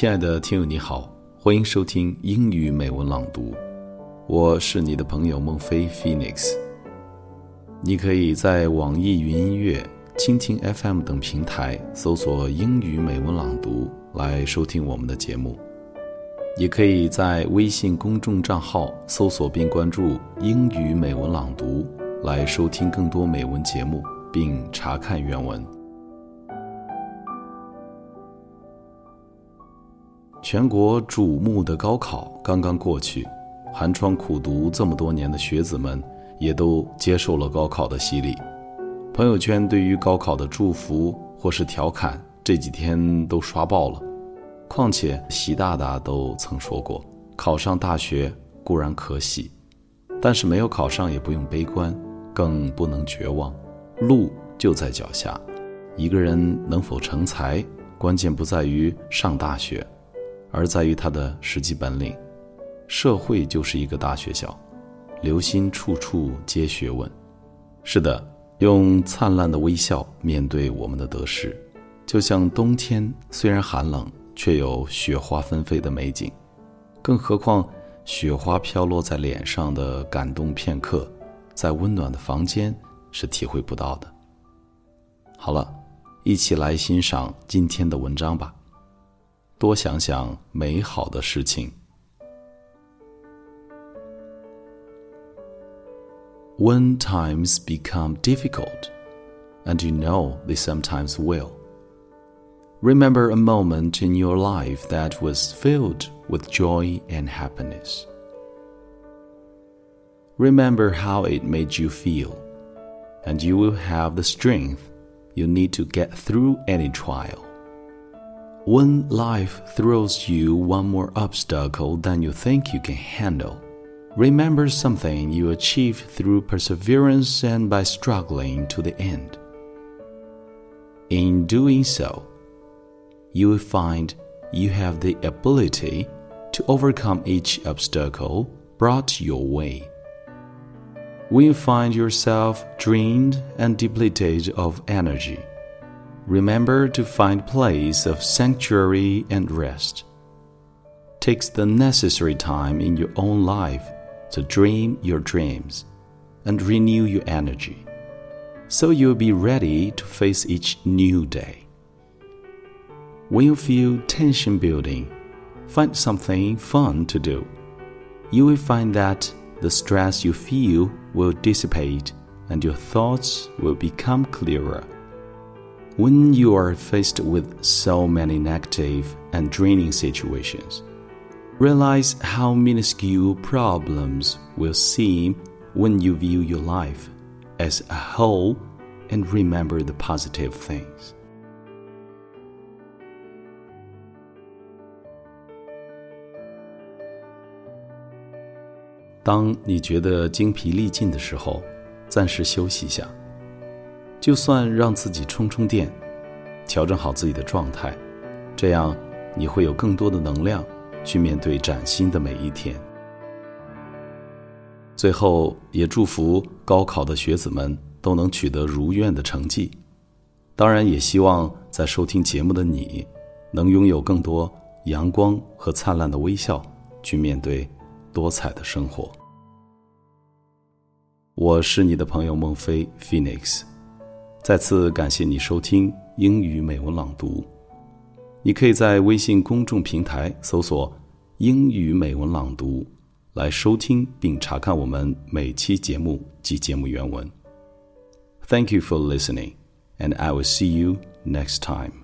亲爱的听友你好，欢迎收听英语美文朗读，我是你的朋友孟非 Phoenix。你可以在网易云音乐、蜻蜓 FM 等平台搜索“英语美文朗读”来收听我们的节目，也可以在微信公众账号搜索并关注“英语美文朗读”来收听更多美文节目并查看原文。全国瞩目的高考刚刚过去，寒窗苦读这么多年的学子们也都接受了高考的洗礼。朋友圈对于高考的祝福或是调侃，这几天都刷爆了。况且习大大都曾说过：“考上大学固然可喜，但是没有考上也不用悲观，更不能绝望。路就在脚下，一个人能否成才，关键不在于上大学。”而在于他的实际本领。社会就是一个大学校，留心处处皆学问。是的，用灿烂的微笑面对我们的得失，就像冬天虽然寒冷，却有雪花纷飞的美景。更何况，雪花飘落在脸上的感动片刻，在温暖的房间是体会不到的。好了，一起来欣赏今天的文章吧。多想想美好的事情。When times become difficult, and you know they sometimes will, remember a moment in your life that was filled with joy and happiness. Remember how it made you feel, and you will have the strength you need to get through any trial. When life throws you one more obstacle than you think you can handle, remember something you achieved through perseverance and by struggling to the end. In doing so, you will find you have the ability to overcome each obstacle brought your way. When you find yourself drained and depleted of energy, remember to find place of sanctuary and rest. Takes the necessary time in your own life to dream your dreams and renew your energy, so you'll be ready to face each new day. When you feel tension building, find something fun to do. You will find that the stress you feel will dissipate and your thoughts will become clearer. When you are faced with so many negative and draining situations, realize how minuscule problems will seem when you view your life as a whole and remember the positive things. 当你觉得精疲力尽的时候，暂时休息一下。 就算让自己充充电，调整好自己的状态，这样你会有更多的能量去面对崭新的每一天。最后，也祝福高考的学子们都能取得如愿的成绩。当然，也希望在收听节目的你，能拥有更多阳光和灿烂的微笑，去面对多彩的生活。我是你的朋友孟非 Phoenix。再次感谢你收听英语美文朗读。你可以在微信公众平台搜索“英语美文朗读”来收听并查看我们每期节目及节目原文。Thank you for listening, and I will see you next time.